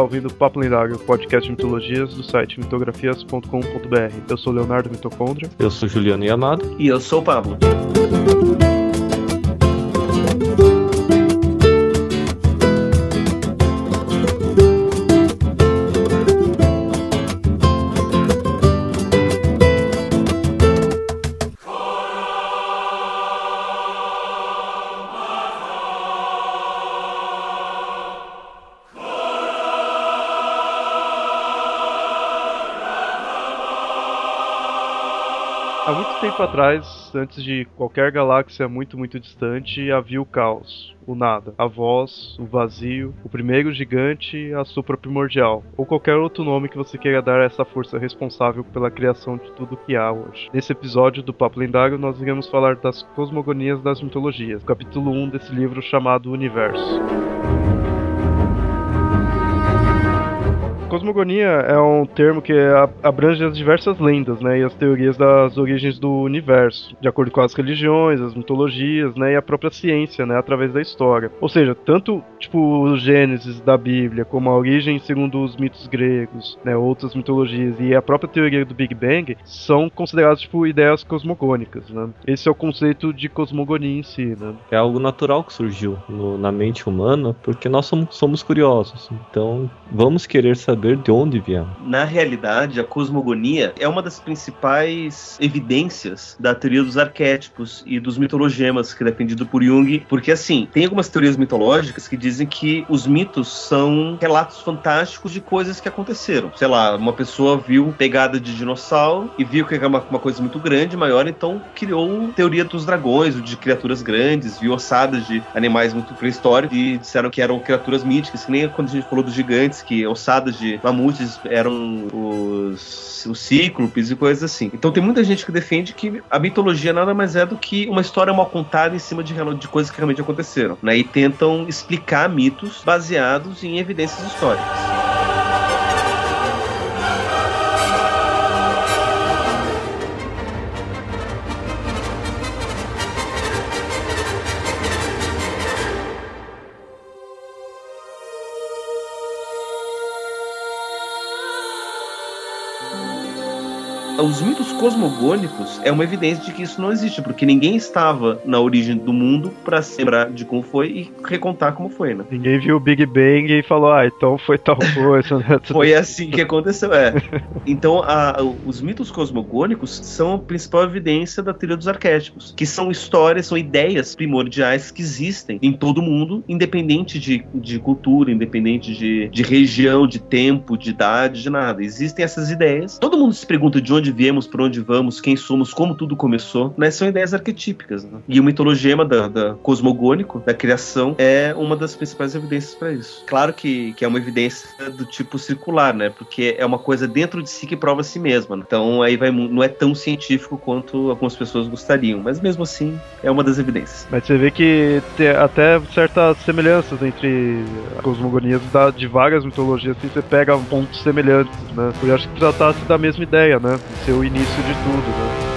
está ouvindo o Papo Lendário, podcast de mitologias do site mitografias.com.br. Eu sou Leonardo Mitocôndria. Eu sou Juliano Yamado. E eu sou o Pablo. Atrás, antes de qualquer galáxia muito, muito distante, havia o caos, o nada, a voz, o vazio, o primeiro gigante, a supra primordial, ou qualquer outro nome que você queira dar a essa força responsável pela criação de tudo que há hoje. Nesse episódio do Papo Lendário, nós iremos falar das cosmogonias das mitologias, capítulo 1 desse livro chamado Universo. Cosmogonia é um termo que abrange as diversas lendas, né, e as teorias das origens do universo, de acordo com as religiões, as mitologias, né, e a própria ciência, né, através da história. Ou seja, tanto tipo o Gênesis da Bíblia, como a origem segundo os mitos gregos, né, outras mitologias e a própria teoria do Big Bang são consideradas tipo ideias cosmogônicas, né? Esse é o conceito de cosmogonia em si, né? É algo natural que surgiu no, na mente humana, porque nós somos, somos curiosos. Então, vamos querer saber saber de onde viemos. Na realidade, a cosmogonia é uma das principais evidências da teoria dos arquétipos e dos mitologemas, que é defendido por Jung, porque assim, tem algumas teorias mitológicas que dizem que os mitos são relatos fantásticos de coisas que aconteceram. Sei lá, uma pessoa viu pegada de dinossauro e viu que era uma, uma coisa muito grande, maior, então criou teoria dos dragões, de criaturas grandes, viu ossadas de animais muito pré-históricos e disseram que eram criaturas míticas, que nem quando a gente falou dos gigantes, que ossadas de mamutes eram os, os cíclopes e coisas assim. Então tem muita gente que defende que a mitologia nada mais é do que uma história mal contada em cima de, de coisas que realmente aconteceram, né? E tentam explicar mitos baseados em evidências históricas. Os mitos cosmogônicos é uma evidência de que isso não existe, porque ninguém estava na origem do mundo para se lembrar de como foi e recontar como foi, né? Ninguém viu o Big Bang e falou, ah, então foi tal coisa, né? foi assim que aconteceu, é. Então, a, os mitos cosmogônicos são a principal evidência da teoria dos arquétipos, que são histórias, são ideias primordiais que existem em todo mundo, independente de, de cultura, independente de, de região, de tempo, de idade, de nada. Existem essas ideias. Todo mundo se pergunta de onde onde viemos, para onde vamos, quem somos, como tudo começou, né? São ideias arquetípicas. Né? E o mitologema da, da, cosmogônico, da criação, é uma das principais evidências para isso. Claro que, que é uma evidência do tipo circular, né? Porque é uma coisa dentro de si que prova a si mesma. Né? Então aí vai, não é tão científico quanto algumas pessoas gostariam, mas mesmo assim é uma das evidências. Mas você vê que tem até certas semelhanças entre as cosmogonias da, de várias mitologias, assim, você pega pontos semelhantes, né? Eu acho que tratasse da mesma ideia, né? Ser o início de tudo, né?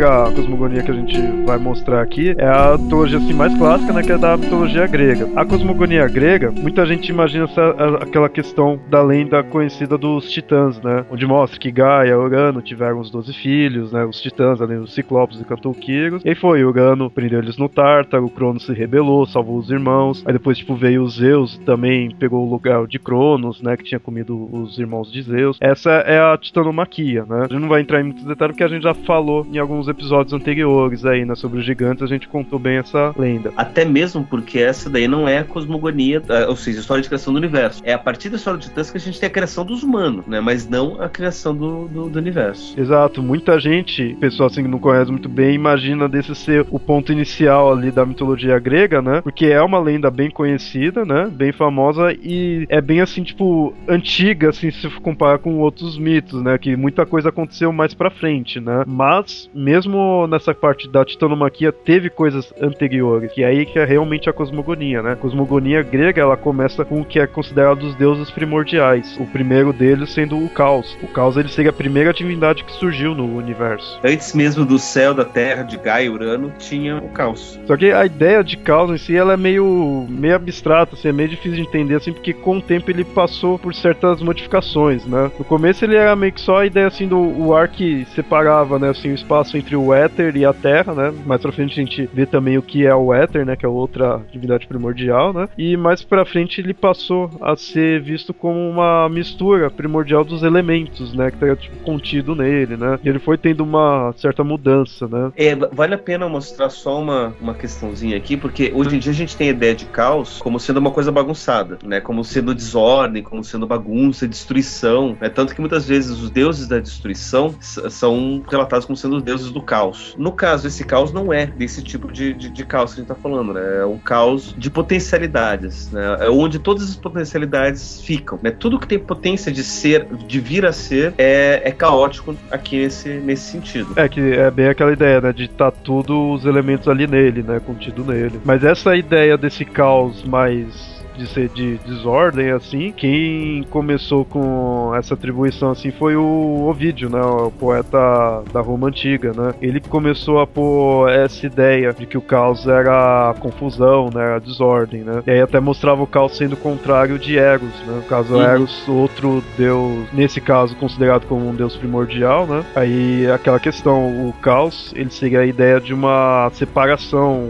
Primeira cosmogonia que a gente vai mostrar aqui é a mitologia assim, mais clássica, né, que é da mitologia grega. A cosmogonia grega, muita gente imagina essa, aquela questão da lenda conhecida dos titãs, né, onde mostra que Gaia e Urano tiveram os 12 filhos, né, os titãs, além dos ciclopes e cantouqueiros, e foi, Urano prendeu eles no Tártaro, Cronos se rebelou, salvou os irmãos, aí depois, tipo, veio os Zeus, também pegou o lugar de Cronos, né, que tinha comido os irmãos de Zeus. Essa é a titanomaquia, né, a gente não vai entrar em muitos detalhes porque a gente já falou em alguns episódios anteriores aí, né, sobre os gigantes, a gente contou bem essa lenda. Até mesmo porque essa daí não é a cosmogonia, é, ou seja, a história de criação do universo. É a partir da história de Titãs que a gente tem a criação dos humanos, né, mas não a criação do, do, do universo. Exato, muita gente, pessoal assim que não conhece muito bem, imagina desse ser o ponto inicial ali da mitologia grega, né, porque é uma lenda bem conhecida, né, bem famosa e é bem assim, tipo, antiga, assim, se comparar com outros mitos, né, que muita coisa aconteceu mais pra frente, né, mas mesmo mesmo nessa parte da titanomaquia teve coisas anteriores, que é aí que é realmente a cosmogonia, né? A cosmogonia grega, ela começa com o que é considerado os deuses primordiais. O primeiro deles sendo o caos. O caos ele seria a primeira divindade que surgiu no universo. Antes mesmo do céu, da terra, de Gaia e Urano, tinha o caos. Só que a ideia de caos em si, ela é meio, meio abstrata, assim, é meio difícil de entender, assim, porque com o tempo ele passou por certas modificações, né? No começo ele era meio que só a ideia, assim, do ar que separava, né, assim, o espaço entre o éter e a terra, né? Mais pra frente a gente vê também o que é o éter, né, que é outra divindade primordial, né? E mais pra frente ele passou a ser visto como uma mistura primordial dos elementos, né, que tá tipo, contido nele, né? E ele foi tendo uma certa mudança, né? É, vale a pena mostrar só uma, uma questãozinha aqui, porque hoje em dia a gente tem a ideia de caos como sendo uma coisa bagunçada, né? Como sendo desordem, como sendo bagunça, destruição, né? Tanto que muitas vezes os deuses da destruição são relatados como sendo os deuses do caos. No caso, esse caos não é desse tipo de, de, de caos que a gente tá falando, né? É um caos de potencialidades, né? É onde todas as potencialidades ficam, né? Tudo que tem potência de ser, de vir a ser, é, é caótico aqui nesse, nesse sentido. É que é bem aquela ideia, né? De estar tá tudo os elementos ali nele, né? Contido nele. Mas essa ideia desse caos mais de ser de desordem, assim, quem começou com essa atribuição, assim, foi o Ovídio, né, o poeta da Roma Antiga, né, ele começou a pôr essa ideia de que o caos era confusão, né, a desordem, né, e aí até mostrava o caos sendo contrário de Eros, né, no caso uhum. Eros, outro deus, nesse caso considerado como um deus primordial, né, aí aquela questão, o caos, ele seria a ideia de uma separação,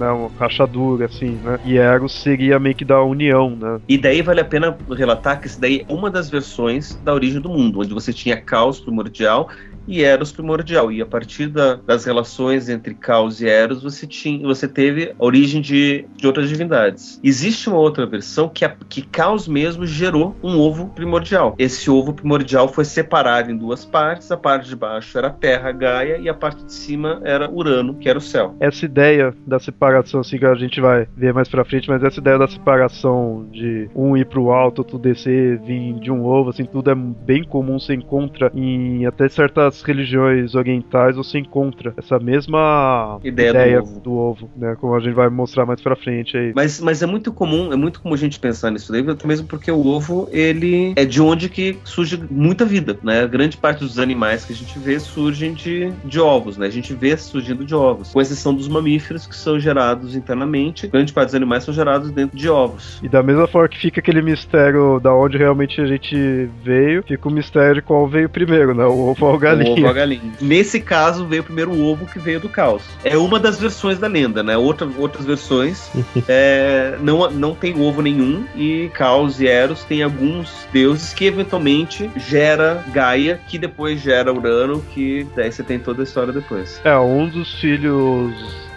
né, rachadura, assim, né? E Eros seria meio que da união, né? E daí vale a pena relatar que isso daí é uma das versões da origem do mundo, onde você tinha caos primordial e Eros primordial. E a partir da, das relações entre Caos e Eros, você, tinha, você teve a origem de, de outras divindades. Existe uma outra versão que, a, que Caos mesmo gerou um ovo primordial. Esse ovo primordial foi separado em duas partes. A parte de baixo era a Terra, Gaia, e a parte de cima era Urano, que era o céu. Essa ideia da separação, assim, que a gente vai ver mais pra frente, mas essa ideia da separação de um ir pro alto, outro descer, vir de um ovo, assim, tudo é bem comum, você encontra em até certas religiões orientais você encontra essa mesma ideia, ideia do, ovo. do, ovo. né? Como a gente vai mostrar mais pra frente aí. Mas, mas é muito comum, é muito comum a gente pensar nisso daí, mesmo porque o ovo, ele é de onde que surge muita vida, né? Grande parte dos animais que a gente vê surgem de, de ovos, né? A gente vê surgindo de ovos, com exceção dos mamíferos que são gerados internamente, grande parte dos animais são gerados dentro de ovos. E da mesma forma que fica aquele mistério da onde realmente a gente veio, fica o mistério de qual veio primeiro, né? O ovo ou a galinha ovo a galinha. Nesse caso, veio primeiro o ovo que veio do caos. É uma das versões da lenda, né? Outra, outras versões é, não, não tem ovo nenhum e Caos e Eros tem alguns deuses que eventualmente gera Gaia, que depois gera Urano, que daí você tem toda a história depois. É, um dos filhos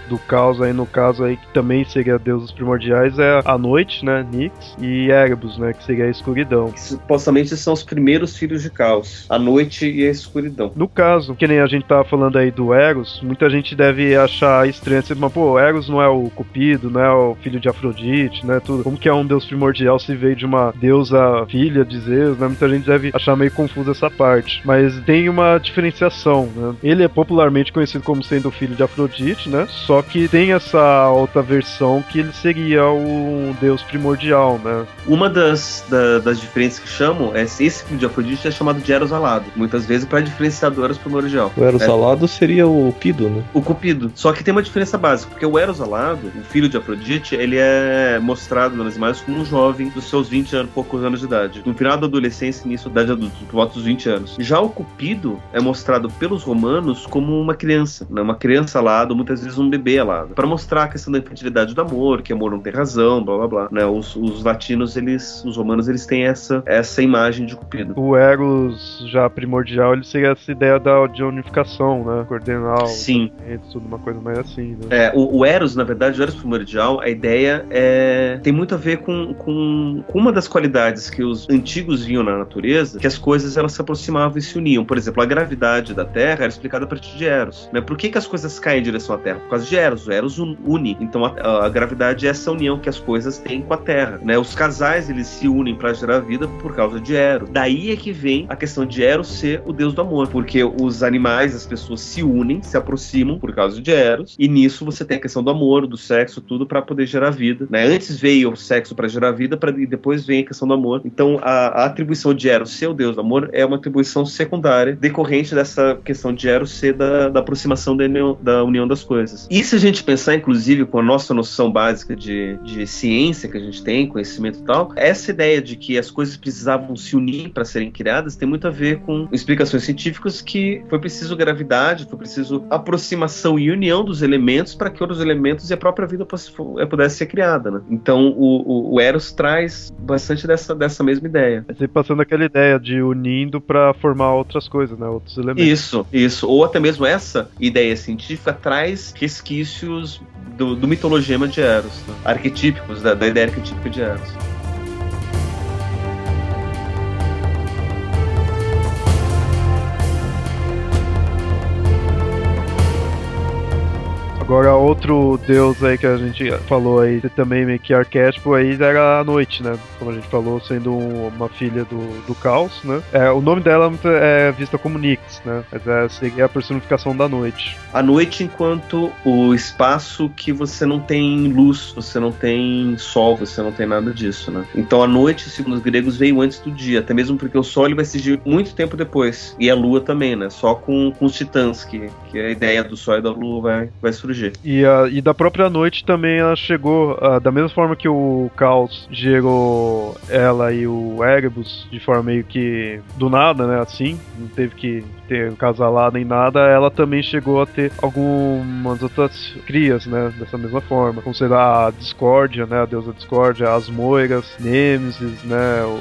do caos aí, no caso aí, que também seria deuses primordiais, é a noite, né, Nix, e Erebus, né, que seria a escuridão. supostamente são os primeiros filhos de caos, a noite e a escuridão. No caso, que nem a gente tava falando aí do Eros, muita gente deve achar estranho, assim, mas pô, Eros não é o Cupido, não é o filho de Afrodite, né, tudo. Como que é um deus primordial se veio de uma deusa filha de Zeus, né, muita gente deve achar meio confuso essa parte. Mas tem uma diferenciação, né. Ele é popularmente conhecido como sendo o filho de Afrodite, né, só que tem essa outra versão que ele seria o deus primordial, né? Uma das, da, das diferenças que chamam é esse filho de Afrodite é chamado de Eros alado, muitas vezes para diferenciar do Eros primordial. O Eros é. alado seria o Cupido, né? O Cupido. Só que tem uma diferença básica, porque o Eros alado, o filho de Afrodite, ele é mostrado nas imagens como um jovem dos seus 20 anos, poucos anos de idade. No final da adolescência, início da idade adulta, por volta dos 20 anos. Já o Cupido é mostrado pelos romanos como uma criança, né? Uma criança alado, muitas vezes um bebê alado, para mostrar a questão da infantilidade do amor, que amor não tem razão, blá blá blá. Né? Os, os latinos, eles, os romanos, eles têm essa, essa imagem de Cupido. O Eros já primordial, ele seria essa ideia da, de unificação, né? Coordenar Sim. tudo uma coisa mais assim, né? É, o, o, Eros, na verdade, o Eros primordial, a ideia é tem muito a ver com, com, com uma das qualidades que os antigos viam na natureza, que as coisas elas se aproximavam e se uniam. Por exemplo, a gravidade da Terra era explicada a partir de Eros. Né? Por que, que as coisas caem em direção à Terra? Por causa de de Eros. O Eros une. Então a, a, gravidade é essa união que as coisas têm com a Terra. Né? Os casais eles se unem para gerar vida por causa de Eros. Daí é que vem a questão de Eros ser o deus do amor, porque os animais, as pessoas se unem, se aproximam por causa de Eros, e nisso você tem a questão do amor, do sexo, tudo para poder gerar vida. Né? Antes veio o sexo para gerar vida, pra, e depois vem a questão do amor. Então a, a atribuição de Eros ser o deus do amor é uma atribuição secundária decorrente dessa questão de Eros ser da, da aproximação da união, da união das coisas. E se a gente pensar, inclusive, com a nossa noção básica de, de ciência que a gente tem, conhecimento e tal, essa ideia de que as coisas precisavam se unir para serem criadas tem muito a ver com explicações científicas que foi preciso gravidade, foi preciso aproximação e união dos elementos para que outros elementos e a própria vida eh, pudesse ser criada. Né? Então o, o, o, Eros traz bastante dessa, dessa mesma ideia. Você passando aquela ideia de unindo para formar outras coisas, né? outros elementos. Isso, isso. Ou até mesmo essa ideia científica traz resquícios do, do mitologema de Eros, né? arquetípicos, da, da ideia arquetípica de Eros. Agora, outro deus aí que a gente falou aí, também meio que arquétipo aí, era a noite, né? Como a gente falou, sendo um, uma filha do, do caos, né? É, o nome dela é vista como Nix, né? Mas é, seria a personificação da noite. A noite enquanto o espaço que você não tem luz, você não tem sol, você não tem nada disso, né? Então a noite, segundo os gregos, veio antes do dia, até mesmo porque o sol ele vai surgir muito tempo depois. E a lua também, né? Só com, com os titãs, que, que a ideia do sol e da lua vai, vai surgir surgir. E, a, e da própria noite também ela chegou, uh, da mesma forma que o Caos gerou ela e o Erebus de forma meio que do nada, né? Assim, não teve que ter um casalado nem nada, ela também chegou a ter algumas outras crias, né? Dessa mesma forma. Como será a Discórdia, né? A deusa Discórdia, as Moiras, Nêmesis, né? O,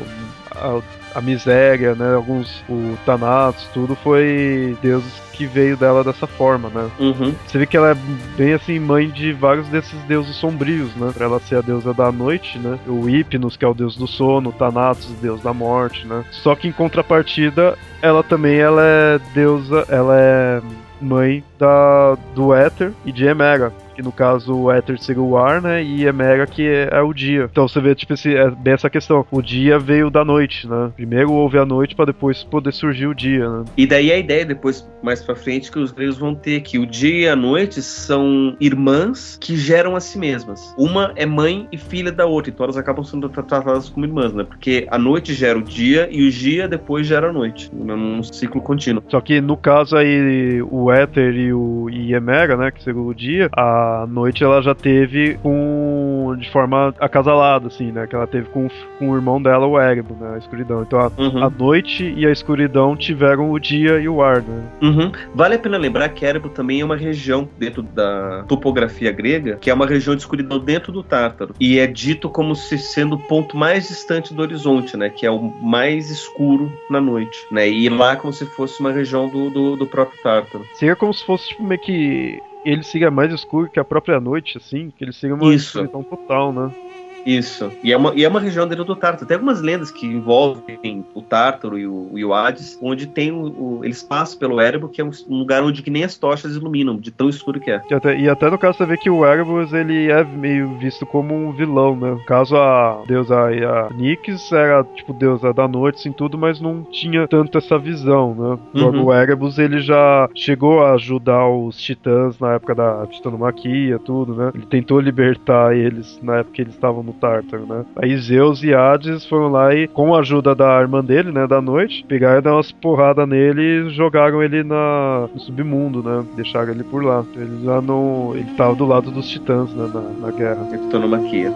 a, a miséria, né? Alguns, o Thanatos, tudo foi deuses que veio dela dessa forma, né? Uhum. Você vê que ela é bem assim, mãe de vários desses deuses sombrios, né? Pra ela ser a deusa da noite, né? O Hypnos, que é o deus do sono, o Thanatos, o deus da morte, né? Só que em contrapartida, ela também ela é deusa, ela é mãe da, do Éter e de Emera que no caso o Éter seria o ar, né? E Emera que é, é, o dia. Então você vê, tipo, esse, é bem essa questão. O dia veio da noite, né? Primeiro houve a noite para depois poder surgir o dia, né? E daí a ideia depois, mais pra frente, que os gregos vão ter que o dia e a noite são irmãs que geram a si mesmas. Uma é mãe e filha da outra, então elas acabam sendo tratadas como irmãs, né? Porque a noite gera o dia e o dia depois gera a noite, num ciclo contínuo. Só que no caso aí, o Éter e o e Emera, né? Que seria o dia, a a noite ela já teve com de forma acasalada, assim, né? Que ela teve com, com o irmão dela, o Erebus, né? A escuridão. Então a, uhum. a, noite e a escuridão tiveram o dia e o ar, né? Uhum. Vale a pena lembrar que Erebus também é uma região dentro da topografia grega, que é uma região de escuridão dentro do Tártaro. E é dito como se sendo o ponto mais distante do horizonte, né? Que é o mais escuro na noite, né? E lá como se fosse uma região do, do, do próprio Tártaro. Seria como se fosse tipo, meio que ele siga mais escuro que a própria noite, assim, que ele siga uma Isso. escuridão total, né? Isso. E é uma, e é uma região dentro do Tártaro. Tem algumas lendas que envolvem o Tártaro e o, e o Hades, onde tem o, o, eles passam pelo Erebus, que é um, lugar onde que nem as tochas iluminam, de tão escuro que é. E até, e até no caso você vê que o Erebus, ele é meio visto como um vilão, né? No caso a deusa a Nyx era, tipo, deusa da noite, assim, tudo, mas não tinha tanto essa visão, né? Logo, uhum. o Erebus, ele já chegou a ajudar os titãs na época da titanomaquia, tudo, né? Ele tentou libertar eles na época que eles estavam no no Tártaro, né? Aí Zeus e Hades foram lá e, com a ajuda da irmã dele, né, da noite, pegaram e deram umas porradas nele e jogaram ele na, no submundo, né? Deixaram ele por lá. Ele já não. Ele tava do lado dos titãs, né, na, na guerra. Tectonomaquia.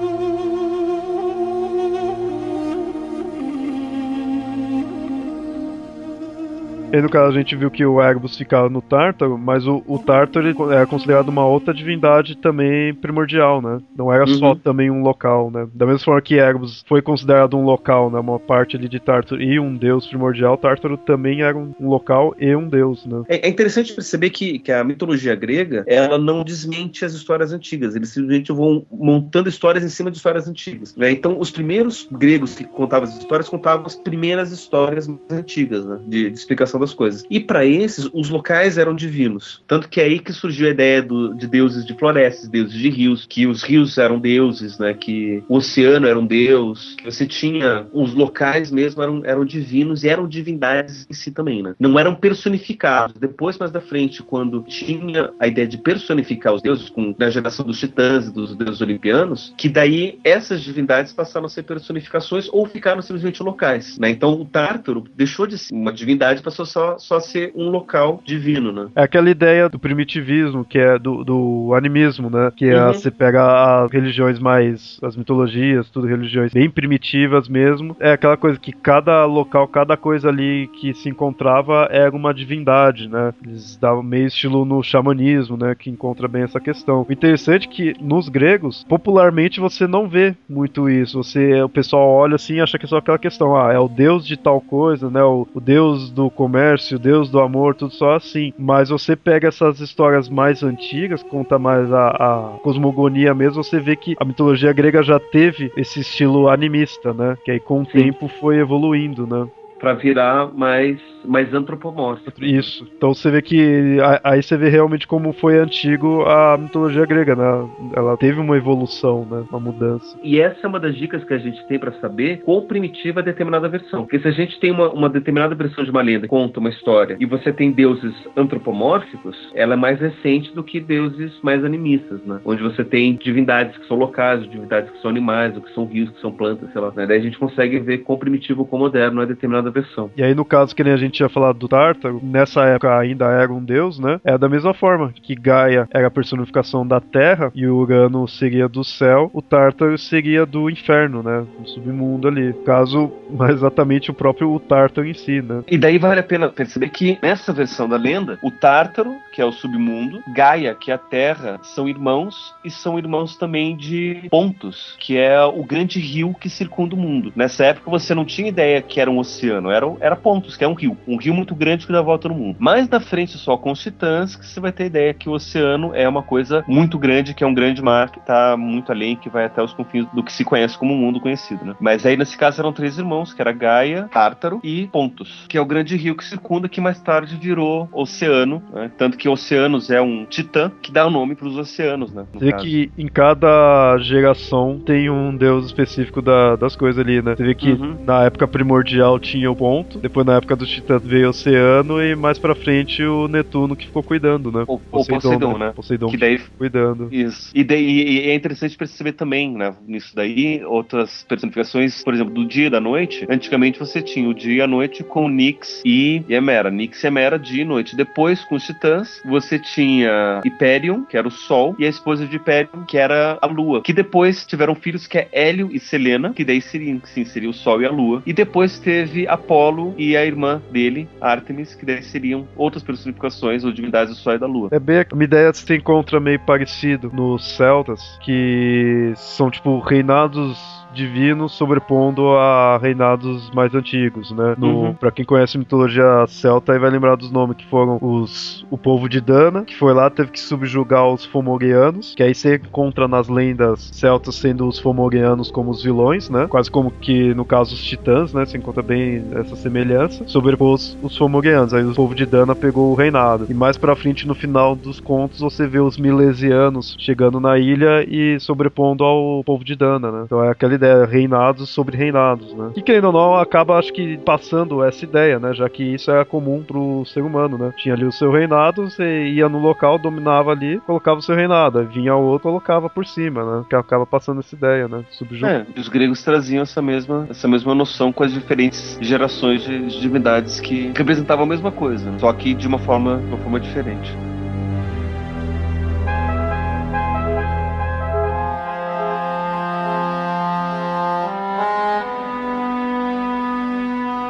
E no caso a gente viu que o Erebus ficava no Tártaro, mas o, o Tártaro era considerado uma outra divindade também primordial, né? Não era uhum. só também um local, né? Da mesma forma que Erebus foi considerado um local, né? Uma parte ali de Tártaro e um deus primordial, Tártaro também era um, um local e um deus, né? É, é, interessante perceber que, que a mitologia grega, ela não desmente as histórias antigas, eles simplesmente vão montando histórias em cima de histórias antigas. Né? Então, os primeiros gregos que contavam as histórias contavam as primeiras histórias mais antigas, né? De, de explicação das coisas. E para esses, os locais eram divinos. Tanto que é aí que surgiu a ideia do, de deuses de florestas, deuses de rios, que os rios eram deuses, né? Que o oceano era um deus, que você tinha os locais mesmo eram, eram divinos e eram divindades em si também, né? Não eram personificados. Depois, mais da frente, quando tinha a ideia de personificar os deuses, com na geração dos titãs e dos deuses olimpianos, que daí essas divindades passaram a ser personificações ou ficaram simplesmente locais, né? Então o Tártaro deixou de ser uma divindade, passou só, só ser um local divino, né? É aquela ideia do primitivismo, que é do, do animismo, né? Que é, uhum. você pega as religiões mais, as mitologias, tudo religiões bem primitivas mesmo. É aquela coisa que cada local, cada coisa ali que se encontrava era uma divindade, né? Eles davam meio estilo no xamanismo, né? Que encontra bem essa questão. O interessante é que nos gregos, popularmente você não vê muito isso. Você, o pessoal olha assim e acha que é só aquela questão, ah, é o deus de tal coisa, né? O, o deus do comércio, o deus do amor, tudo só assim. Mas você pega essas histórias mais antigas, conta mais a, a cosmogonia mesmo, você vê que a mitologia grega já teve esse estilo animista, né? Que aí com o Sim. tempo foi evoluindo, né? Para virar mais mais antropomórfico. Isso. Então você vê que aí você vê realmente como foi antigo a mitologia grega, né? Ela teve uma evolução, né? Uma mudança. E essa é uma das dicas que a gente tem para saber quão primitiva é determinada versão. Porque se a gente tem uma, uma determinada versão de uma lenda que conta uma história e você tem deuses antropomórficos, ela é mais recente do que deuses mais animistas, né? Onde você tem divindades que são locais, divindades que são animais, ou que são rios, que são plantas, sei lá. Né? Daí a gente consegue ver quão primitivo, quão moderno é determinada versão. E aí, no caso que nem a gente tinha falado do Tártaro, nessa época ainda era um deus, né? É da mesma forma que Gaia era a personificação da terra e o Urano seria do céu, o Tártaro seria do inferno, né? Do submundo ali. Caso, mais exatamente o próprio Tártaro em si, né? E daí vale a pena perceber que nessa versão da lenda, o Tártaro, que é o submundo, Gaia, que é a terra, são irmãos e são irmãos também de Pontos, que é o grande rio que circunda o mundo. Nessa época você não tinha ideia que era um oceano, era, era Pontos, que é um rio. Um rio muito grande que dá volta no mundo. Mais na frente, só com os titãs, que você vai ter ideia que o oceano é uma coisa muito grande, que é um grande mar que está muito além, que vai até os confins do que se conhece como mundo conhecido, né? Mas aí, nesse caso, eram três irmãos, que era Gaia, Tártaro e Pontos, que é o grande rio que circunda, que mais tarde virou oceano, né? Tanto que Oceanos é um titã que dá o nome para os oceanos, né? Você vê que em cada geração tem um deus específico da, das coisas ali, né? Você vê que uhum. na época primordial tinha o ponto, depois na época dos titãs veio o oceano e mais pra frente o Netuno que ficou cuidando, né? O Poseidon, Poseidon né? Poseidon que daí cuidando. Isso. E daí e é interessante perceber também, né, nisso daí, outras personificações, por exemplo, do dia e da noite. Antigamente você tinha o dia e a noite com Nix e Emera. Nix e Emera, dia e noite. Depois, com os titãs, você tinha Hyperion, que era o Sol, e a esposa de Hyperion, que era a Lua. Que depois tiveram filhos que é Hélio e Selena, que daí seria, sim, seria o Sol e a Lua. E depois teve Apolo e a irmã dele, Artemis, que daí seriam outras personificações ou divindades do Sol e da Lua. É bem uma ideia que se encontra meio parecido nos celtas, que são tipo reinados divinos sobrepondo a reinados mais antigos, né? No, uhum. Pra quem conhece mitologia celta, aí vai lembrar dos nomes que foram os o povo de Dana, que foi lá, teve que subjugar os Fomorianos, que aí você encontra nas lendas celtas sendo os Fomorianos como os vilões, né? Quase como que no caso os titãs, né? Você encontra bem essa semelhança. Sobrepôs os Fomorianos, aí o povo de Dana pegou o reinado. E mais pra frente, no final dos contos, você vê os Milesianos chegando na ilha e sobrepondo ao povo de Dana, né? Então é aquela ideia reinados sobre reinados, né? E querendo ou não, acaba, acho que, passando essa ideia, né? Já que isso é comum pro ser humano, né? Tinha ali o seu reinado, você ia no local, dominava ali, colocava o seu reinado. Aí vinha o outro, colocava por cima, né? Que acaba passando essa ideia, né? Subjugo. É, os gregos traziam essa mesma, essa mesma noção com as diferentes gerações de, de divindades que representavam a mesma coisa, só que de uma forma, de uma forma diferente.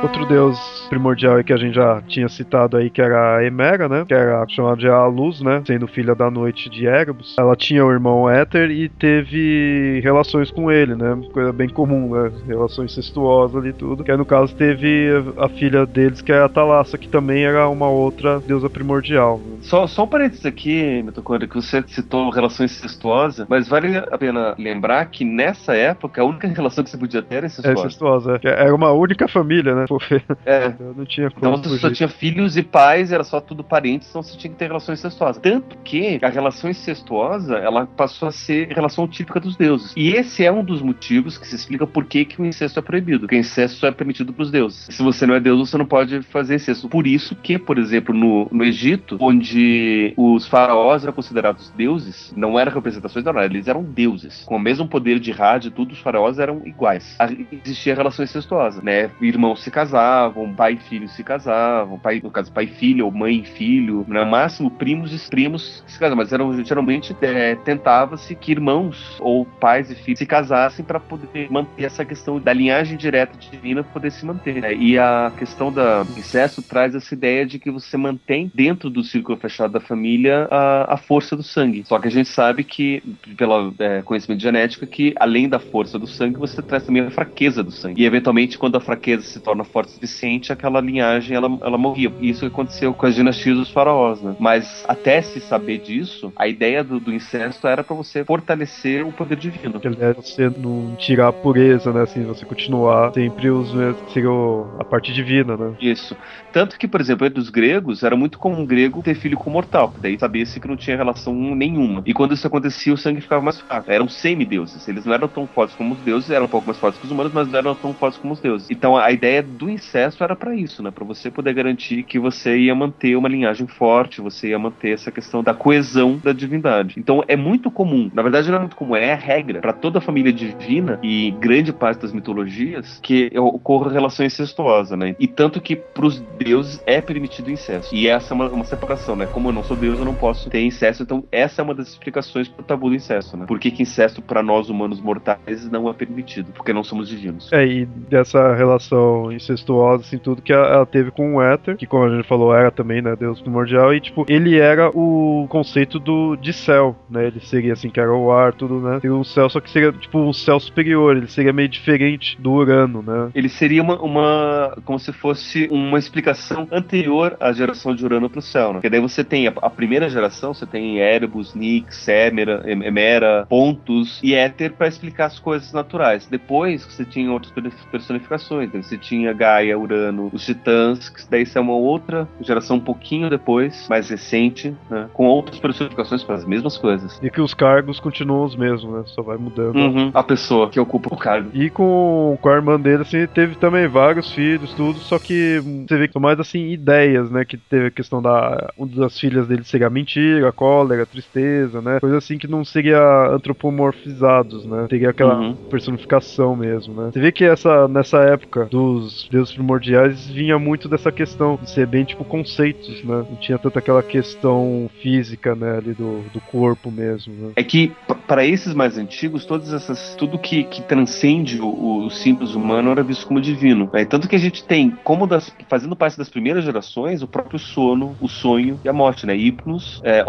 Outro deus primordial que a gente já tinha citado aí, que era a Emera, né? Que era chamada de a luz, né? Sendo filha da noite de Erebus. Ela tinha o irmão Éter e teve relações com ele, né? Coisa bem comum, né? Relações incestuosas ali e tudo. Que aí, no caso teve a filha deles, que é a Thalassa, que também era uma outra deusa primordial. Né? Só, só um parênteses aqui, Mitocôndria, que você citou relações incestuosas, mas vale a pena lembrar que nessa época a única relação que você podia ter era incestuosa. É incestuosa, é. Era uma única família, né? É. Não tinha como. Então você só tinha filhos e pais, era só tudo parentes, então você tinha que ter relação incestuosa. Tanto que a relação incestuosa, ela passou a ser relação típica dos deuses. E esse é um dos motivos que se explica por que, que o incesto é proibido. Porque o incesto só é permitido para os deuses. Se você não é deus, você não pode fazer incesto. Por isso que, por exemplo, no, no Egito, onde os faraós eram considerados deuses, não eram representações da eles eram deuses. Com o mesmo poder de rádio, tudo, os faraós eram iguais. Existia relação incestuosa, né? Irmãos se casavam, pai e filho se casavam, pai, no caso, pai e filho, ou mãe e filho, no máximo primos e primos se casavam, mas eram geralmente é, tentava-se que irmãos ou pais e filhos se casassem para poder manter essa questão da linhagem direta divina poder se manter. Né? E a questão da incesto traz essa ideia de que você mantém dentro do círculo fechado da família a, a força do sangue. Só que a gente sabe que, pelo é, conhecimento genético, que além da força do sangue, você traz também a fraqueza do sangue. E eventualmente, quando a fraqueza se torna forte o suficiente, aquela linhagem ela, ela morria. E isso aconteceu com as dinastias dos faraós, né? Mas até se saber disso, a ideia do, do incesto era para você fortalecer o poder divino. É você não tirar a pureza, né? Assim, você continuar sempre os seria a parte divina, né? Isso. Tanto que, por exemplo, entre os gregos, era muito comum um grego ter filho com mortal, daí sabia-se que não tinha relação nenhuma. E quando isso acontecia, o sangue ficava mais fraco. Eram semideuses. Eles não eram tão fortes como os deuses, eram um pouco mais fortes que os humanos, mas não eram tão fortes como os deuses. Então a ideia do incesto era para isso, né? Para você poder garantir que você ia manter uma linhagem forte, você ia manter essa questão da coesão da divindade. Então é muito comum, na verdade não é muito comum, é a regra para toda a família divina e grande parte das mitologias que ocorra relação incestuosa, né? E tanto que para os deuses é permitido incesto. E essa é uma, uma, separação, né? Como eu não sou deus, eu não posso ter incesto. Então, essa é uma das explicações pro tabu do incesto, né? Por que, que incesto para nós humanos mortais não é permitido? Porque não somos divinos. É, e dessa relação incestuosa, assim, tudo que ela teve com o Éter, que como a gente falou, era também, né, Deus primordial, e tipo, ele era o conceito do de céu, né? Ele seria assim, que era o ar, tudo, né? Seria um céu, só que seria tipo um céu superior, ele seria meio diferente do Urano, né? Ele seria uma, uma como se fosse uma explicação anterior à geração de Urano para o céu, né? Porque daí você tem a, a, primeira geração, você tem Erebus, Nix, Emera, Emera, Pontus e Éter para explicar as coisas naturais. Depois você tinha outras personificações, né? você tinha Gaia, Urano, os Titãs, que daí isso é uma outra geração um pouquinho depois, mais recente, né? com outras personificações para as mesmas coisas. E que os cargos continuam os mesmos, né? Só vai mudando. Uhum. A pessoa que ocupa o cargo. E com, com a irmã dele, assim, teve também vários filhos, tudo, só que você vê que são mais assim ideias, né? Que teve a questão da. Uma das filhas dele seria mentira, cólera, tristeza, né? Coisa assim que não seria antropomorfizados, né? Teria aquela uhum. personificação mesmo, né? Você vê que essa, nessa época dos deuses primordiais vinha muito dessa questão de ser bem tipo conceitos, né? Não tinha tanta aquela questão física, né? Ali do, do corpo mesmo. Né? É que para esses mais antigos, todas essas. tudo que, que transcende o, o simples humano era visto como divino. Né? Tanto que a gente tem, como das, fazendo parte das primeiras gerações, o próprio sono, o sonho e a morte, né? Hipnos, é,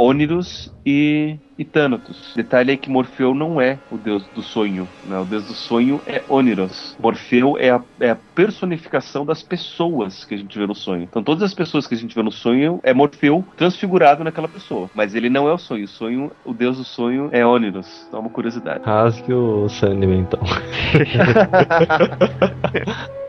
e e Thanatos. Detalhe é que Morfeu não é o deus do sonho, né? O deus do sonho é Oniros. Morfeu é a, é a, personificação das pessoas que a gente vê no sonho. Então todas as pessoas que a gente vê no sonho é Morfeu transfigurado naquela pessoa. Mas ele não é o sonho. O sonho, o deus do sonho é Oniros. Então é uma curiosidade. Rasgue o Sandman então.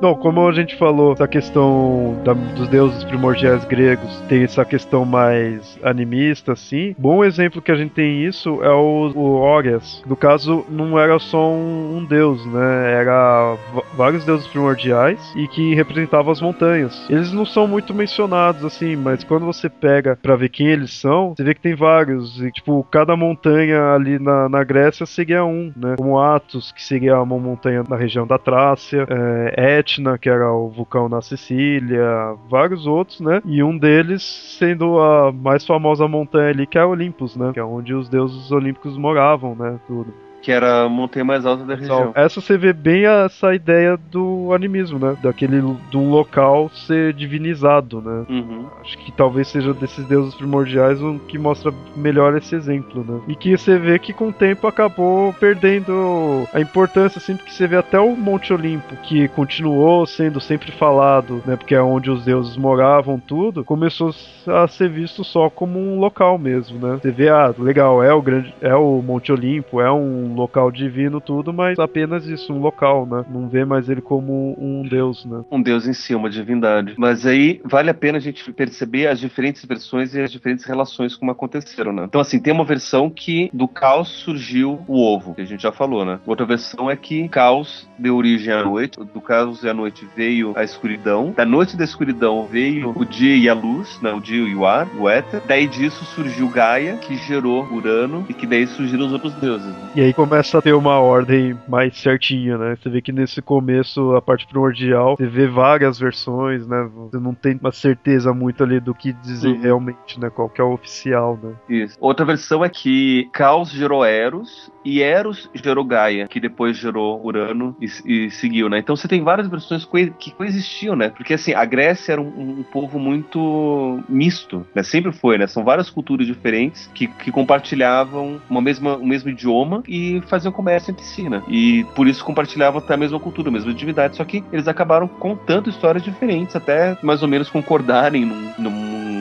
Não, como a gente falou, essa questão da, dos deuses primordiais gregos tem essa questão mais animista, assim. Bom exemplo que a gente tem isso é o, o Órias. No caso, não era só um, um deus, né? Era vários deuses primordiais e que representavam as montanhas. Eles não são muito mencionados, assim, mas quando você pega para ver quem eles são, você vê que tem vários. E, tipo, cada montanha ali na, na Grécia seria um, né? Como Atos, que seria uma montanha na região da Trácia, é, Et Etna, que era o vulcão na Sicília, vários outros, né? E um deles sendo a mais famosa montanha ali, que é Olympus, né? Que é onde os deuses olímpicos moravam, né? Tudo. Que era a montanha mais alta da região. Essa você vê bem essa ideia do animismo, né? Daquele de um local ser divinizado, né? Uhum. Acho que talvez seja desses deuses primordiais um que mostra melhor esse exemplo, né? E que você vê que com o tempo acabou perdendo a importância, assim, porque você vê até o Monte Olimpo, que continuou sendo sempre falado, né? Porque é onde os deuses moravam, tudo, começou a ser visto só como um local mesmo, né? Você vê, ah, legal, é o grande, é o Monte Olimpo, é um local divino, tudo, mas apenas isso, um local, né? Não vê mais ele como um deus, né? Um deus em si, uma divindade. Mas aí vale a pena a gente perceber as diferentes versões e as diferentes relações como aconteceram, né? Então, assim, tem uma versão que do caos surgiu o ovo, que a gente já falou, né? Outra versão é que caos deu origem à noite, do caos e a noite veio a escuridão, da noite da escuridão veio o dia e a luz, né? O dia e o ar, o éter. Daí disso surgiu Gaia, que gerou Urano, e que daí surgiram os outros deuses. Né? E aí começa a ter uma ordem mais certinha, né? Você vê que nesse começo, a parte primordial, você vê várias versões, né? Você não tem uma certeza muito ali do que dizer uhum. realmente, né? Qual que é o oficial, né? Isso. Outra versão é que Caos gerou Eros e Eros gerou Gaia, que depois gerou Urano e, e seguiu, né? Então você tem várias versões que coexistiam, né? Porque assim, a Grécia era um, um povo muito misto, né? Sempre foi, né? São várias culturas diferentes que, que compartilhavam uma mesma, o mesmo idioma e faziam comércio entre si, né? E por isso compartilhavam até a mesma cultura, a mesma divindade, só que eles acabaram contando histórias diferentes, até mais ou menos concordarem num,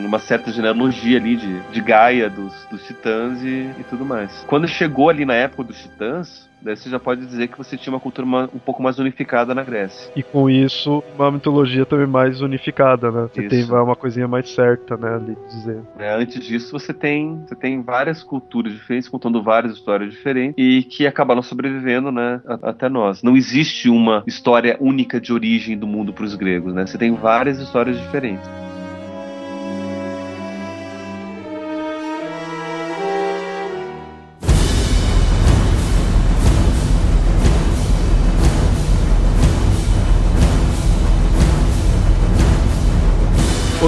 numa certa genealogia ali de, de Gaia, dos, dos titãs e, e tudo mais. Quando chegou ali na época dos titãs, Daí você já pode dizer que você tinha uma cultura um pouco mais unificada na Grécia. E com isso, uma mitologia também mais unificada, né? Você isso. tem uma coisinha mais certa, né, ali dizer. É, antes disso, você tem, você tem várias culturas diferentes, contando várias histórias diferentes, e que acabaram sobrevivendo, né, até nós. Não existe uma história única de origem do mundo para os gregos, né? Você tem várias histórias diferentes.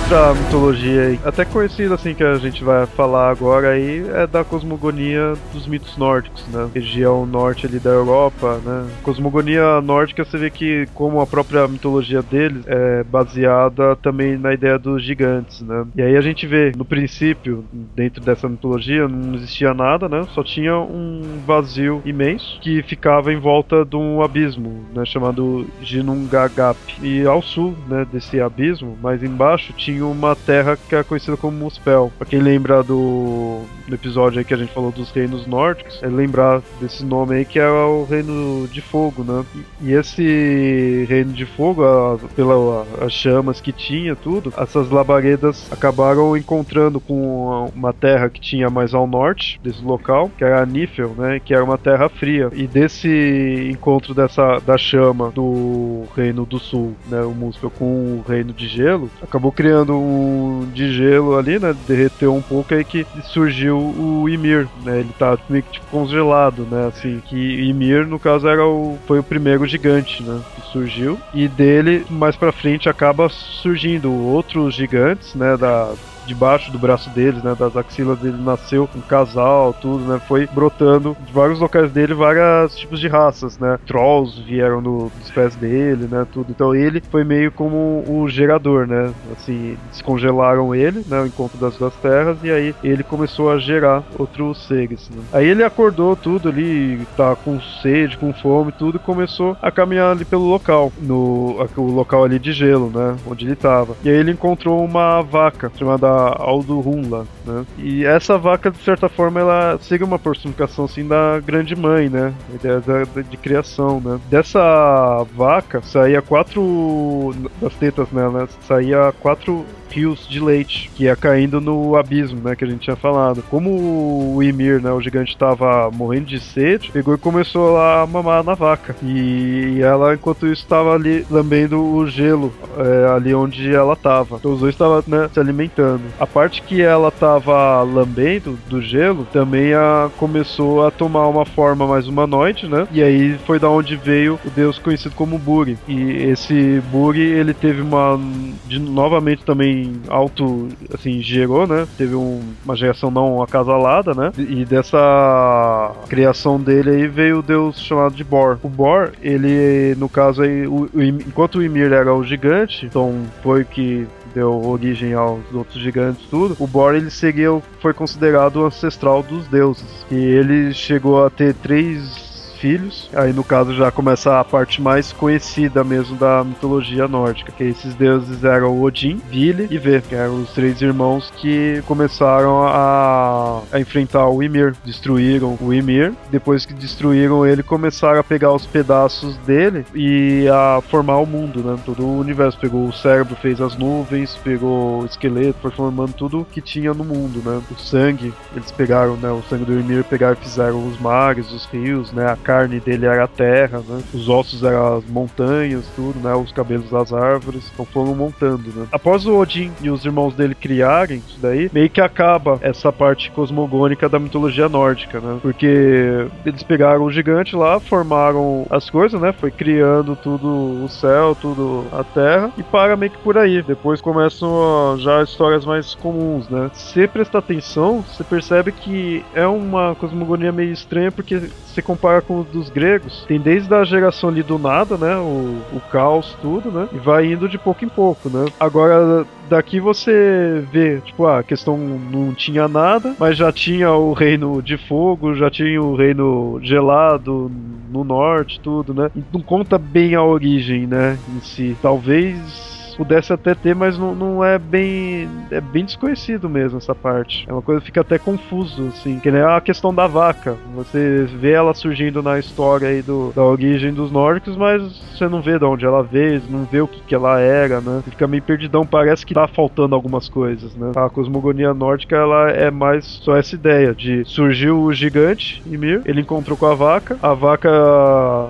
Outra mitologia até conhecida assim que a gente vai falar agora aí é da cosmogonia dos mitos nórdicos, né? Região norte ali da Europa, né? Cosmogonia nórdica você vê que como a própria mitologia deles é baseada também na ideia dos gigantes, né? E aí a gente vê no princípio dentro dessa mitologia não existia nada, né? Só tinha um vazio imenso que ficava em volta de um abismo, né? Chamado Ginnungagap. E ao sul, né? Desse abismo, mais embaixo tinha uma terra que é conhecida como Muspel. Pra quem lembra do, do episódio aí que a gente falou dos reinos nórdicos, é lembrar desse nome aí que é o reino de fogo, né? E, esse reino de fogo, a, pela as chamas que tinha, tudo, essas labaredas acabaram encontrando com uma terra que tinha mais ao norte desse local, que era a Nifel, né? Que era uma terra fria. E desse encontro dessa da chama do reino do sul, né? O Muspel com o reino de gelo, acabou criando criando um de gelo ali, né? Derreteu um pouco aí que surgiu o Ymir, né? Ele tá meio que tipo, congelado, né? Assim, que Ymir, no caso, era o, foi o primeiro gigante, né? Que surgiu. E dele, mais pra frente, acaba surgindo outros gigantes, né? Da, debaixo do braço deles, né? Das axilas dele nasceu um casal, tudo, né? Foi brotando de vários locais dele vários tipos de raças, né? Trolls vieram no, dos pés dele, né? Tudo. Então ele foi meio como o gerador, né? Assim, descongelaram ele, né? O encontro das duas terras e aí ele começou a gerar outros seres. Né? Aí ele acordou tudo ali, tá com sede, com fome, tudo e começou a caminhar ali pelo local, no o local ali de gelo, né? Onde ele tava. E aí ele encontrou uma vaca chamada Aldo Hunla, né? E essa vaca, de certa forma, ela segue uma personificação assim da grande mãe, né? Ideia da, de criação, né? Dessa vaca saía quatro das tetas nela, saía quatro rios de leite que ia caindo no abismo, né, que a gente tinha falado. Como o Ymir, né, o gigante estava morrendo de sede, pegou e começou lá a mamar na vaca. E ela, enquanto isso, estava ali lambendo o gelo é, ali onde ela estava. Então os dois estavam né, se alimentando. A parte que ela estava estava lambendo do gelo também a, começou a tomar uma forma mais humanoide, né? E aí foi da onde veio o deus conhecido como Buri. E esse Buri, ele teve uma. De, novamente também alto. Assim, gerou, né? Teve um, uma geração não acasalada, né? E dessa criação dele aí veio o deus chamado de Bor. O Bor, ele, no caso aí, o, o, enquanto o Ymir era o gigante, então foi que deu origem aos outros gigantes tudo, o Bor ele seria, foi considerado o ancestral dos deuses. E ele chegou a ter três filhos. Aí no caso já começa a parte mais conhecida mesmo da mitologia nórdica, que esses deuses eram Odin, Vili e Ve, que eram os três irmãos que começaram a, a enfrentar o Ymir, destruíram o Ymir. Depois que destruíram ele, começaram a pegar os pedaços dele e a formar o mundo, né? Todo o universo. Pegou o cérebro, fez as nuvens, pegou o esqueleto, foi formando tudo que tinha no mundo, né? O sangue, eles pegaram, né? O sangue do Ymir, pegaram e fizeram os mares, os rios, né? A carne dele era a terra, né? Os ossos eram as montanhas, tudo, né? Os cabelos das árvores. Então foram montando, né? Após o Odin e os irmãos dele criarem isso daí, meio que acaba essa parte cosmogônica da mitologia nórdica, né? Porque eles pegaram o gigante lá, formaram as coisas, né? Foi criando tudo o céu, tudo a terra e para meio que por aí. Depois começam já histórias mais comuns, né? Se prestar atenção, você percebe que é uma cosmogonia meio estranha porque se compara com dos gregos, tem desde a geração ali do nada, né? O, o caos, tudo, né? E vai indo de pouco em pouco, né? Agora, daqui você vê, tipo, ah, a questão não tinha nada, mas já tinha o reino de fogo, já tinha o reino gelado no norte, tudo, né? Não conta bem a origem, né, em si. Talvez pudesse até ter, mas não, não é bem. É bem desconhecido mesmo essa parte. É uma coisa que fica até confuso, assim. Que nem a questão da vaca. Você vê ela surgindo na história aí do, da origem dos nórdicos, mas você não vê de onde ela veio, não vê o que, que ela era, né? Você fica meio perdidão, parece que tá faltando algumas coisas, né? A cosmogonia nórdica, ela é mais só essa ideia de surgiu o gigante, Ymir, ele encontrou com a vaca, a vaca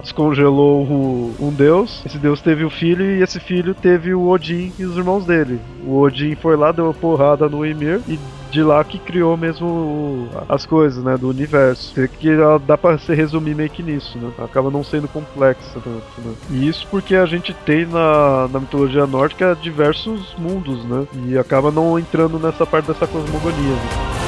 descongelou o, um deus, esse deus teve o filho e esse filho teve o Odin e os irmãos dele. O Odin foi lá, deu uma porrada no Ymir e de lá que criou mesmo as coisas, né, do universo. Que dá para se resumir meio que nisso, né? Acaba não sendo complexa tanto, né? E isso porque a gente tem na, na mitologia nórdica diversos mundos, né? E acaba não entrando nessa parte dessa cosmogonia. Né?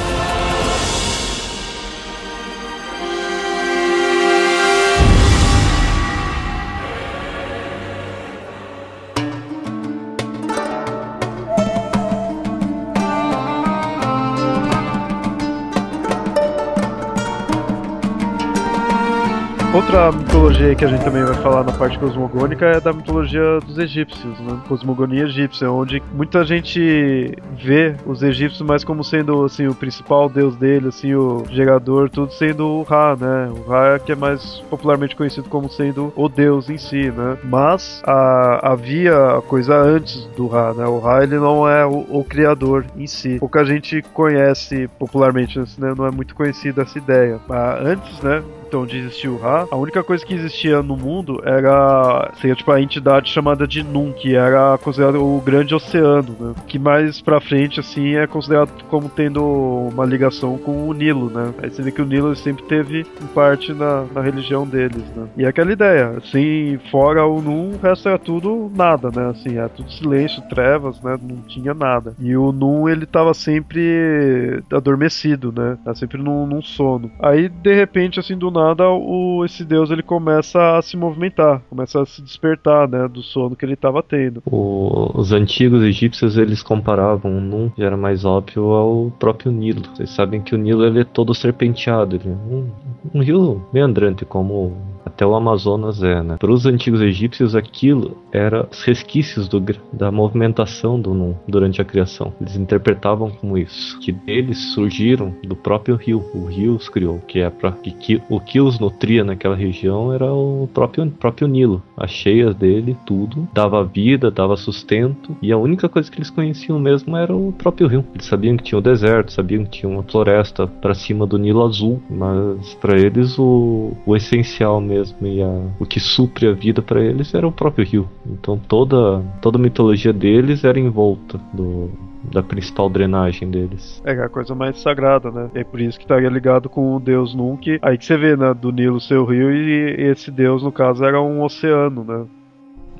Mitologia que a gente também vai falar na parte cosmogônica é da mitologia dos egípcios, né? Cosmogonia egípcia, onde muita gente vê os egípcios mais como sendo assim o principal deus dele, assim o gerador, tudo sendo o Ra, né? O Ra que é mais popularmente conhecido como sendo o deus em si, né? Mas a, havia coisa antes do Ra, né? O Ra ele não é o, o criador em si. Pouca gente conhece popularmente, né? Não é muito conhecida essa ideia. Mas antes, né? Então de o Ra, a única coisa que existia no mundo era seria tipo a entidade chamada de Nun, que era considerado o grande oceano, né? Que mais pra frente assim é considerado como tendo uma ligação com o Nilo, né? Aí você vê que o Nilo sempre teve em parte na, na religião deles, né? E é aquela ideia, assim, fora o Nun, o resto era tudo nada, né? Assim, era tudo silêncio, trevas, né? Não tinha nada. E o Nun, ele tava sempre adormecido, né? Tava sempre num, num sono. Aí, de repente, assim, do nada o, esse deus ele começa a se movimentar, começa a se despertar, né, do sono que ele estava tendo. O, os antigos egípcios eles comparavam Num, que era mais óbvio, ao próprio Nilo. Vocês sabem que o Nilo ele é todo serpenteado, ele é um, um rio meandrante como até o Amazonas é, né? Para os antigos egípcios, aquilo era os resquícios do, da movimentação do Nun durante a criação. Eles interpretavam como isso, que deles surgiram do próprio rio. O rio os criou, que é para que o que os nutria naquela região era o próprio próprio Nilo. As cheias dele, tudo dava vida, dava sustento, e a única coisa que eles conheciam mesmo era o próprio rio. Eles sabiam que tinha o deserto, sabiam que tinha uma floresta para cima do Nilo azul, mas para eles o, o essencial mesmo mesmo. E a, o que supre a vida para eles era o próprio rio. Então toda, toda a mitologia deles era em volta do, da principal drenagem deles. É, a coisa mais sagrada, né? É por isso que estaria ligado com o deus Nunc. Aí que você vê, né? Do Nilo seu rio e esse deus, no caso, era um oceano, né?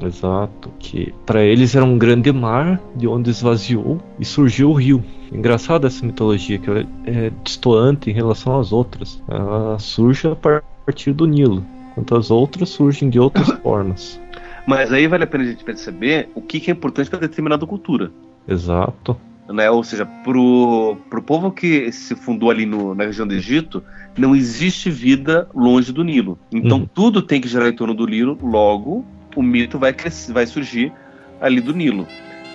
Exato, que para eles era um grande mar de onde esvaziou e surgiu o rio. Engraçado essa mitologia, que ela é distoante em relação às outras. Ela surge a partir do Nilo, enquanto as outras surgem de outras formas. Mas aí vale a pena a gente perceber o que, é importante para determinada cultura. Exato. Né? Ou seja, pro, pro povo que se fundou ali no, na região do Egito, não existe vida longe do Nilo. Então uhum. tudo tem que girar em torno do Nilo, logo o mito vai, crescer, vai surgir ali do Nilo.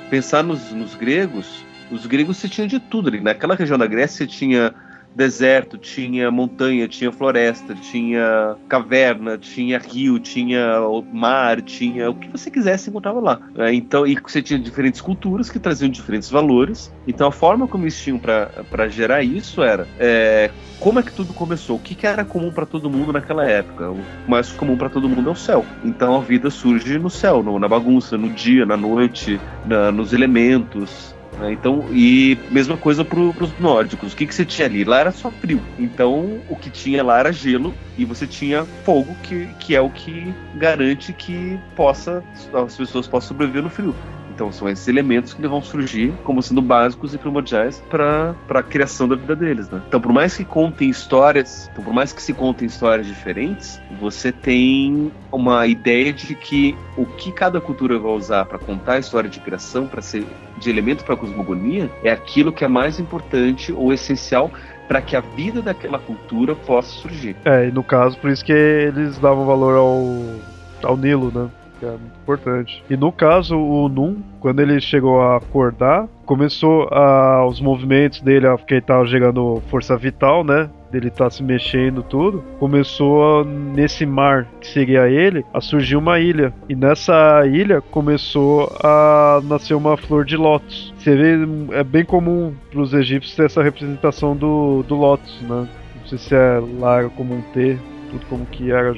Pensar nos, nos gregos, os gregos se tinham de tudo ali. Naquela região da Grécia tinha deserto, tinha montanha, tinha floresta, tinha caverna, tinha rio, tinha mar, tinha o que você quisesse encontrava lá. É, então, e você tinha diferentes culturas que traziam diferentes valores. Então, a forma como eles tinham para gerar isso era é, como é que tudo começou? O que, que era comum para todo mundo naquela época? O mais comum para todo mundo é o céu. Então, a vida surge no céu, no, na bagunça, no dia, na noite, na, nos elementos. Né? Então, e mesma coisa para os nórdicos. O que, que você tinha ali? Lá era só frio. Então, o que tinha lá era gelo e você tinha fogo, que, que é o que garante que possa as pessoas possam sobreviver no frio. Então são esses elementos que vão surgir como sendo básicos e primordiais para a criação da vida deles, né? Então por mais que contem histórias, então, por mais que se contem histórias diferentes, você tem uma ideia de que o que cada cultura vai usar para contar a história de criação, para ser de elemento para a cosmogonia, é aquilo que é mais importante ou essencial para que a vida daquela cultura possa surgir. É, e no caso, por isso que eles davam valor ao, ao Nilo, né? Que é muito importante. E no caso, o Num, quando ele chegou a acordar, começou a, os movimentos dele, porque ele tava gerando força vital, né? Dele tá se mexendo tudo, começou a, nesse mar que seria ele a surgir uma ilha. E nessa ilha começou a nascer uma flor de lótus. Você vê, é bem comum para os egípcios ter essa representação do, do lótus, né? Não sei se é lá como um T, tudo como que era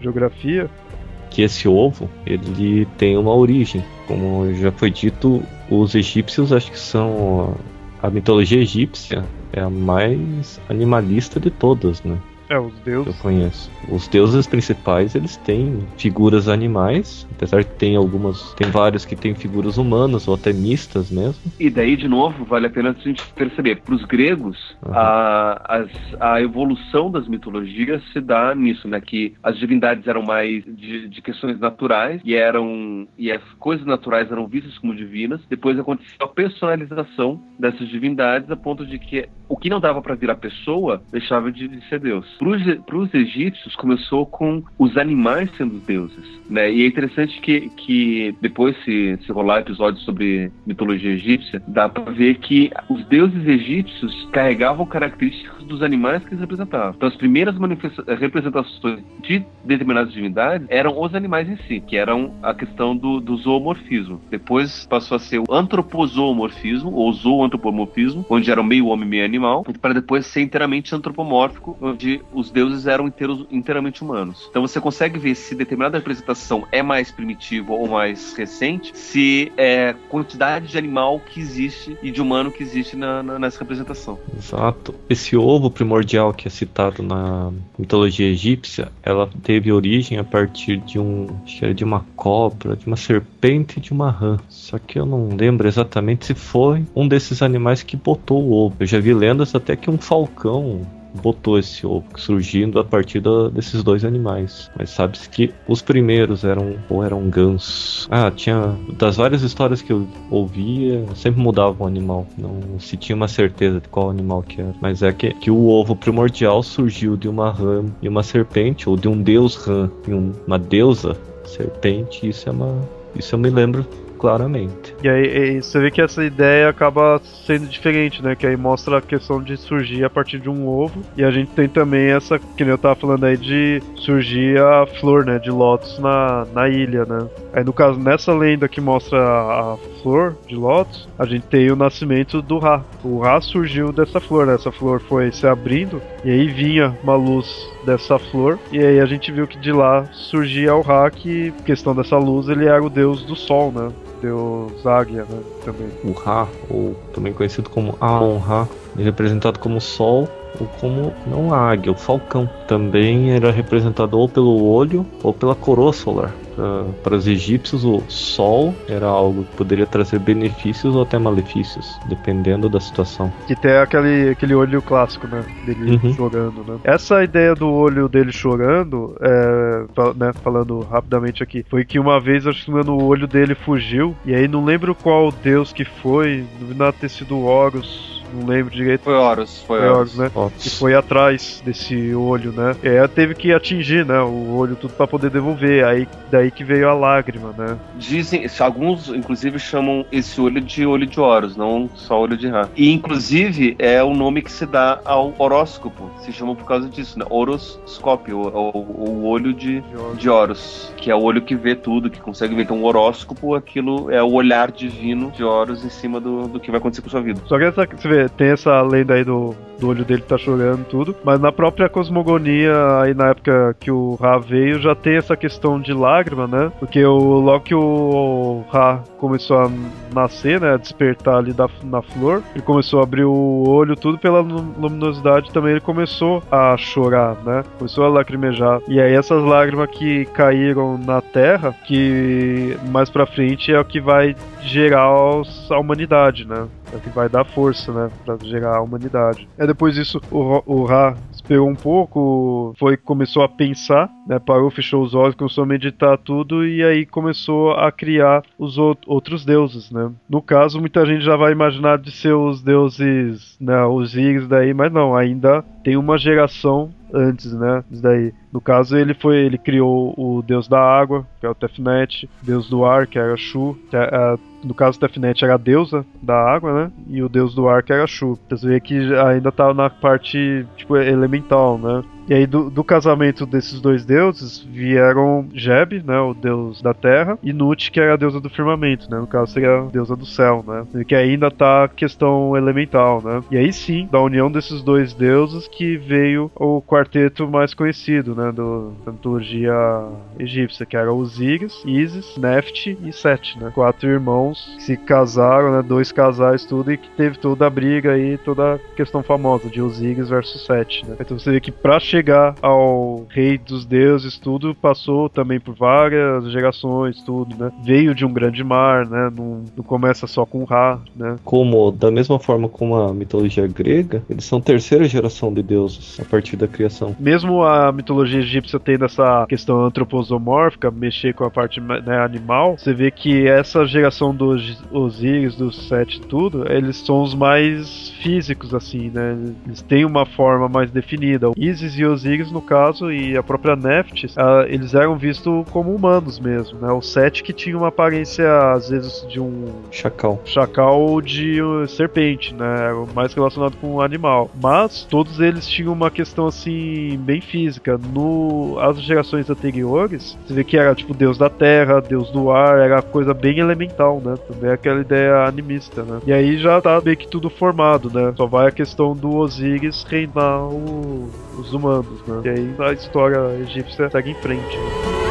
geografia, que esse ovo ele tem uma origem. Como já foi dito, os egípcios acho que são a mitologia egípcia é a mais animalista de todas, né? É, os deuses. Eu conheço. Os deuses principais, eles têm figuras animais, apesar que tem algumas, tem vários que têm figuras humanas ou até mistas mesmo. E daí, de novo, vale a pena a gente perceber, para os gregos, uhum. a, a evolução das mitologias se dá nisso, né? Que as divindades eram mais de, de questões naturais e eram e as coisas naturais eram vistas como divinas. Depois aconteceu a personalização dessas divindades a ponto de que o que não dava para virar pessoa deixava de ser Deus para os egípcios começou com os animais sendo deuses, né? E é interessante que, que depois se, se rolar episódios sobre mitologia egípcia, dá para ver que os deuses egípcios carregavam características dos animais que eles representavam. Então as primeiras representações de determinadas divindades eram os animais em si, que eram a questão do, do zoomorfismo. Depois passou a ser o antropozoomorfismo ou zoantropomorfismo, onde era meio homem meio animal, para depois ser inteiramente antropomórfico, onde os deuses eram inteiros, inteiramente humanos. Então você consegue ver se determinada representação é mais primitiva ou mais recente, se é quantidade de animal que existe e de humano que existe na, na, nessa representação. Exato. Esse ovo primordial que é citado na mitologia egípcia, ela teve origem a partir de um, acho que era de uma cobra, de uma serpente de uma rã. Só que eu não lembro exatamente se foi um desses animais que botou o ovo. Eu já vi lendas até que um falcão botou esse ovo surgindo a partir da, desses dois animais. Mas sabe-se que os primeiros eram ou eram gansos. Ah, tinha das várias histórias que eu ouvia, sempre mudava o animal. Não se tinha uma certeza de qual animal que era. Mas é que, que o ovo primordial surgiu de uma rã e uma serpente, ou de um deus rã e um, uma deusa serpente. Isso é uma isso eu me lembro claramente. E aí e você vê que essa ideia acaba sendo diferente, né? Que aí mostra a questão de surgir a partir de um ovo. E a gente tem também essa, que nem eu tava falando aí, de surgir a flor, né? De lótus na, na ilha, né? Aí no caso, nessa lenda que mostra a flor de lótus, a gente tem o nascimento do Ra. O Ra surgiu dessa flor, né? Essa flor foi se abrindo E aí vinha uma luz dessa flor, e aí a gente viu que de lá surgia o Ra, que, questão dessa luz, ele era o deus do sol, né? Deus águia, né? Também. O Ra, ou também conhecido como Aon-Ra, é representado como sol ou como não a águia, o falcão. Também era representado ou pelo olho ou pela coroa solar. Para os egípcios, o sol era algo que poderia trazer benefícios ou até malefícios, dependendo da situação. Que tem aquele, aquele olho clássico, né? Dele Uhum. chorando, né? Essa ideia do olho dele chorando, é, né, falando rapidamente aqui, foi que uma vez, acho que o olho dele fugiu, e aí não lembro qual deus que foi, não ter sido Horus, não lembro direito. Foi Horus, foi Foi Horus. Horus, né? Ó, que foi atrás desse olho, né? Aí teve que atingir, né? O olho tudo pra poder devolver. Aí daí que veio a lágrima, né? Dizem, alguns inclusive chamam esse olho de olho de Horus, não só olho de Ra. E inclusive é o nome que se dá ao horóscopo, se chama por causa disso, né? Horoscópio, o, o, o olho de, de Horus, que é o olho que vê tudo, que consegue ver. Então, o horóscopo, aquilo é o olhar divino de Horus em cima do, do que vai acontecer com sua vida. Só que essa, você vê, tem essa lenda aí do, do olho dele tá chorando tudo, mas na própria cosmogonia, aí na época que o Ra veio, já tem essa questão de lágrima, né? Porque o, logo que o Ra começou a nascer, né? A despertar ali da, na flor, ele começou a abrir o olho, tudo pela lu- luminosidade também, ele começou a chorar, né? Começou a lacrimejar. E aí essas lágrimas que caíram na terra, que mais pra frente é o que vai gerar a humanidade, né? É o que vai dar força, né? Pra gerar a humanidade. É depois disso, o, o Ra esperou um pouco, foi começou a pensar, né? Parou, fechou os olhos, começou a meditar tudo e aí começou a criar os out- outros deuses, né? No caso, muita gente já vai imaginar de ser os deuses, né? Os Íris daí, mas não, ainda tem uma geração antes, né? Isso daí. No caso, ele foi, ele criou o deus da água, que é o Tefnet, deus do ar, que era Shu, que é, é, no caso, Tefnet era a deusa da água, né? E o deus do ar, que era Shu. Você vê que ainda tá na parte, tipo, elemental, né? E aí, do, do casamento desses dois deuses, vieram Jeb, né, o deus da terra, e Nut, que era a deusa do firmamento, né? No caso, seria a deusa do céu, né? Que ainda tá questão elemental, né? E aí sim, da união desses dois deuses que veio o quarteto mais conhecido, né? Do, da mitologia egípcia, que era Osíris, Isis, Neft e Set, né? Quatro irmãos que se casaram, né? Dois casais, tudo, e que teve toda a briga aí, toda a questão famosa de Osíris versus Set, né? Então você vê que pra chegar ao rei dos deuses, tudo passou também por várias gerações, tudo, né? Veio de um grande mar, né? Não, não começa só com Ra, né? Como, da mesma forma como a mitologia grega, eles são terceira geração de deuses a partir da criação. Mesmo a mitologia egípcia tendo essa questão antropomórfica, mexer com a parte né, animal, você vê que essa geração dos Osíris, dos Sete tudo, eles são os mais físicos, assim, né? Eles têm uma forma mais definida. Isis e Osíris, no caso, e a própria Neftis, ah, eles eram vistos como humanos mesmo, né? O Sete que tinha uma aparência, às vezes, de um Chacal. chacal ou de uh, serpente, né? Mais relacionado com o animal. Mas todos eles tinham uma questão assim bem física. No as gerações anteriores, você vê que era tipo deus da terra, deus do ar, era coisa bem elemental, né? Também aquela ideia animista, né? E aí já tá meio que tudo formado, né? Só vai a questão do Osíris reinar o- os né? E aí a história egípcia segue em frente. né?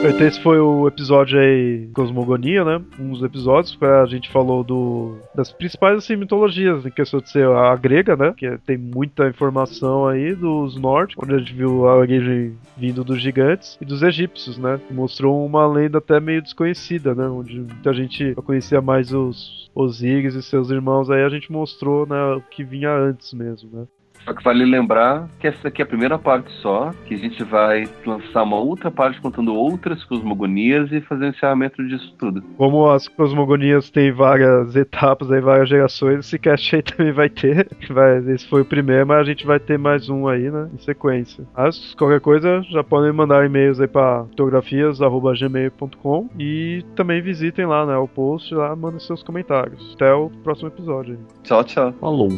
Então esse foi o episódio aí Cosmogonia, né? Um dos episódios que a gente falou do das principais assim, mitologias, em questão de ser a grega, né? Que tem muita informação aí dos nórdicos, onde a gente viu a origem vindo dos gigantes e dos egípcios, né? Mostrou uma lenda até meio desconhecida, né? Onde muita gente conhecia mais os Osíris e seus irmãos, aí a gente mostrou né, o que vinha antes mesmo, né? Só que vale lembrar que essa aqui é a primeira parte só, que a gente vai lançar uma outra parte contando outras cosmogonias e fazer o encerramento disso tudo. Como as cosmogonias têm várias etapas, aí várias gerações, esse cast aí também vai ter. Vai, esse foi o primeiro, mas a gente vai ter mais um aí, né? Em sequência. Mas qualquer coisa, já podem mandar e-mails aí pra fotografias.gmail.com e também visitem lá, né? O post lá, mandem seus comentários. Até o próximo episódio. aí. Tchau, tchau. Falou.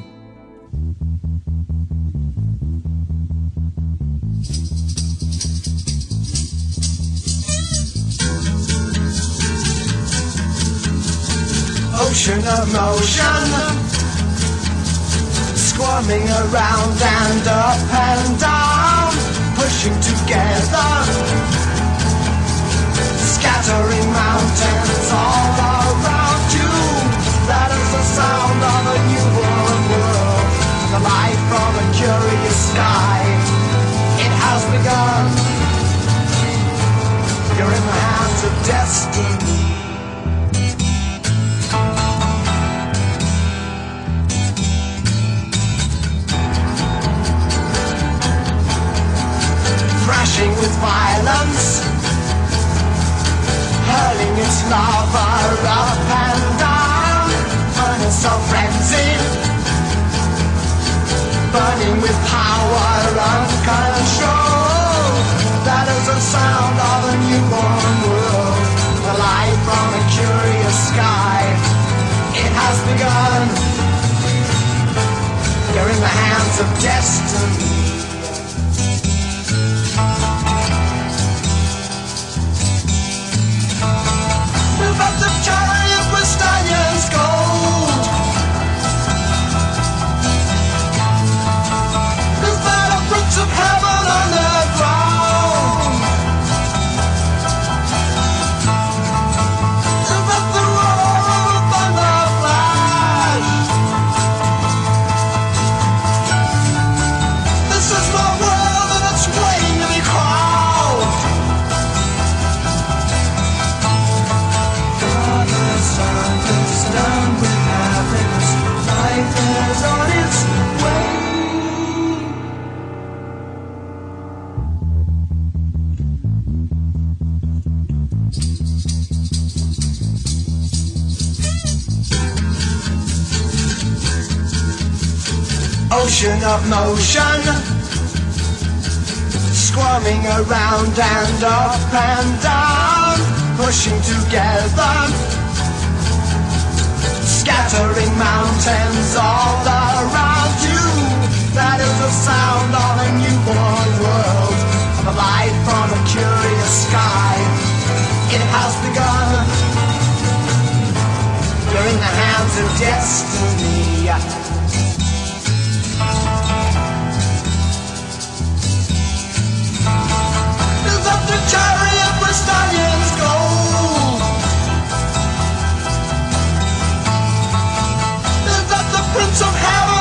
Ocean of motion. Squirming around and up and down Pushing together. Scattering mountains all around you. That is the sound of a newborn world The light from a curious sky. It has begun. You're in the hands of destiny Ocean of motion, squirming around and up and down, pushing together scattering mountains all around you. That is the sound of a newborn world, the light from a curious sky. It has begun. You're in the hands of destiny. chariot stallions gold. Is that the Prince of Heaven?